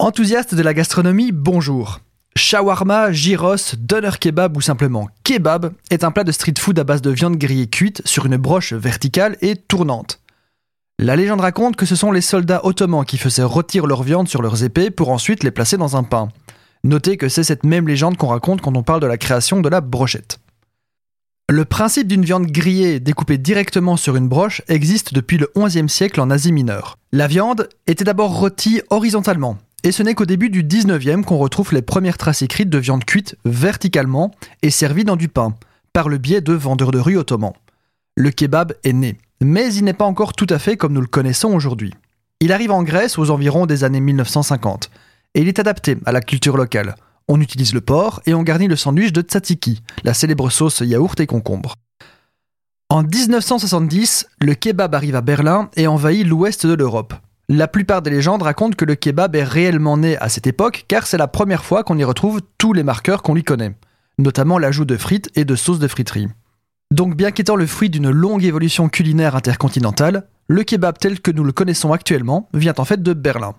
Enthousiaste de la gastronomie, bonjour. Shawarma, gyros, doner kebab ou simplement kebab est un plat de street food à base de viande grillée cuite sur une broche verticale et tournante. La légende raconte que ce sont les soldats ottomans qui faisaient rôtir leur viande sur leurs épées pour ensuite les placer dans un pain. Notez que c'est cette même légende qu'on raconte quand on parle de la création de la brochette. Le principe d'une viande grillée découpée directement sur une broche existe depuis le XIe siècle en Asie mineure. La viande était d'abord rôtie horizontalement, et ce n'est qu'au début du 19e qu'on retrouve les premières traces écrites de viande cuite verticalement et servie dans du pain, par le biais de vendeurs de rue ottomans. Le kebab est né, mais il n'est pas encore tout à fait comme nous le connaissons aujourd'hui. Il arrive en Grèce aux environs des années 1950, et il est adapté à la culture locale. On utilise le porc et on garnit le sandwich de tzatziki, la célèbre sauce yaourt et concombre. En 1970, le kebab arrive à Berlin et envahit l'ouest de l'Europe. La plupart des légendes racontent que le kebab est réellement né à cette époque car c'est la première fois qu'on y retrouve tous les marqueurs qu'on lui connaît, notamment l'ajout de frites et de sauces de friterie. Donc bien qu'étant le fruit d'une longue évolution culinaire intercontinentale, le kebab tel que nous le connaissons actuellement vient en fait de Berlin.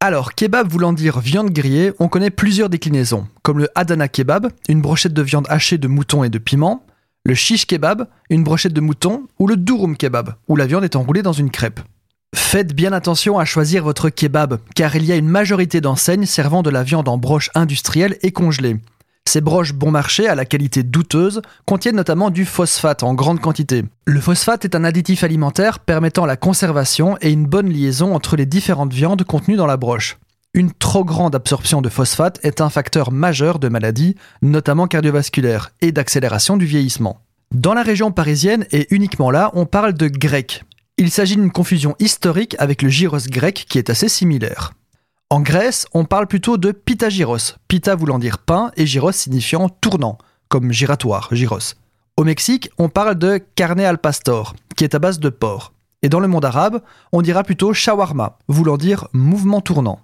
Alors, kebab voulant dire viande grillée, on connaît plusieurs déclinaisons, comme le Adana kebab, une brochette de viande hachée de mouton et de piment, le shish kebab, une brochette de mouton, ou le durum kebab, où la viande est enroulée dans une crêpe. Faites bien attention à choisir votre kebab, car il y a une majorité d'enseignes servant de la viande en broche industrielle et congelée. Ces broches bon marché à la qualité douteuse contiennent notamment du phosphate en grande quantité. Le phosphate est un additif alimentaire permettant la conservation et une bonne liaison entre les différentes viandes contenues dans la broche. Une trop grande absorption de phosphate est un facteur majeur de maladies, notamment cardiovasculaires, et d'accélération du vieillissement. Dans la région parisienne, et uniquement là, on parle de grec. Il s'agit d'une confusion historique avec le gyros grec qui est assez similaire. En Grèce, on parle plutôt de pita-gyros, pita voulant dire pain et gyros signifiant tournant, comme giratoire, gyros. Au Mexique, on parle de carne al pastor, qui est à base de porc. Et dans le monde arabe, on dira plutôt shawarma, voulant dire mouvement tournant.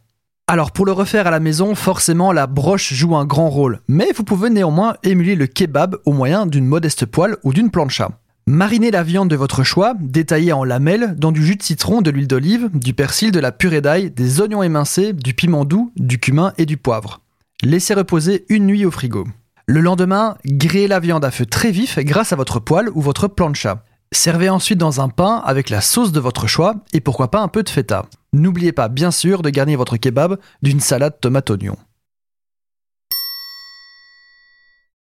Alors pour le refaire à la maison, forcément la broche joue un grand rôle, mais vous pouvez néanmoins émuler le kebab au moyen d'une modeste poêle ou d'une plancha. Marinez la viande de votre choix, détaillée en lamelles, dans du jus de citron, de l'huile d'olive, du persil, de la purée d'ail, des oignons émincés, du piment doux, du cumin et du poivre. Laissez reposer une nuit au frigo. Le lendemain, grillez la viande à feu très vif grâce à votre poêle ou votre plancha. Servez ensuite dans un pain avec la sauce de votre choix et pourquoi pas un peu de feta. N'oubliez pas bien sûr de garnir votre kebab d'une salade tomate-oignon.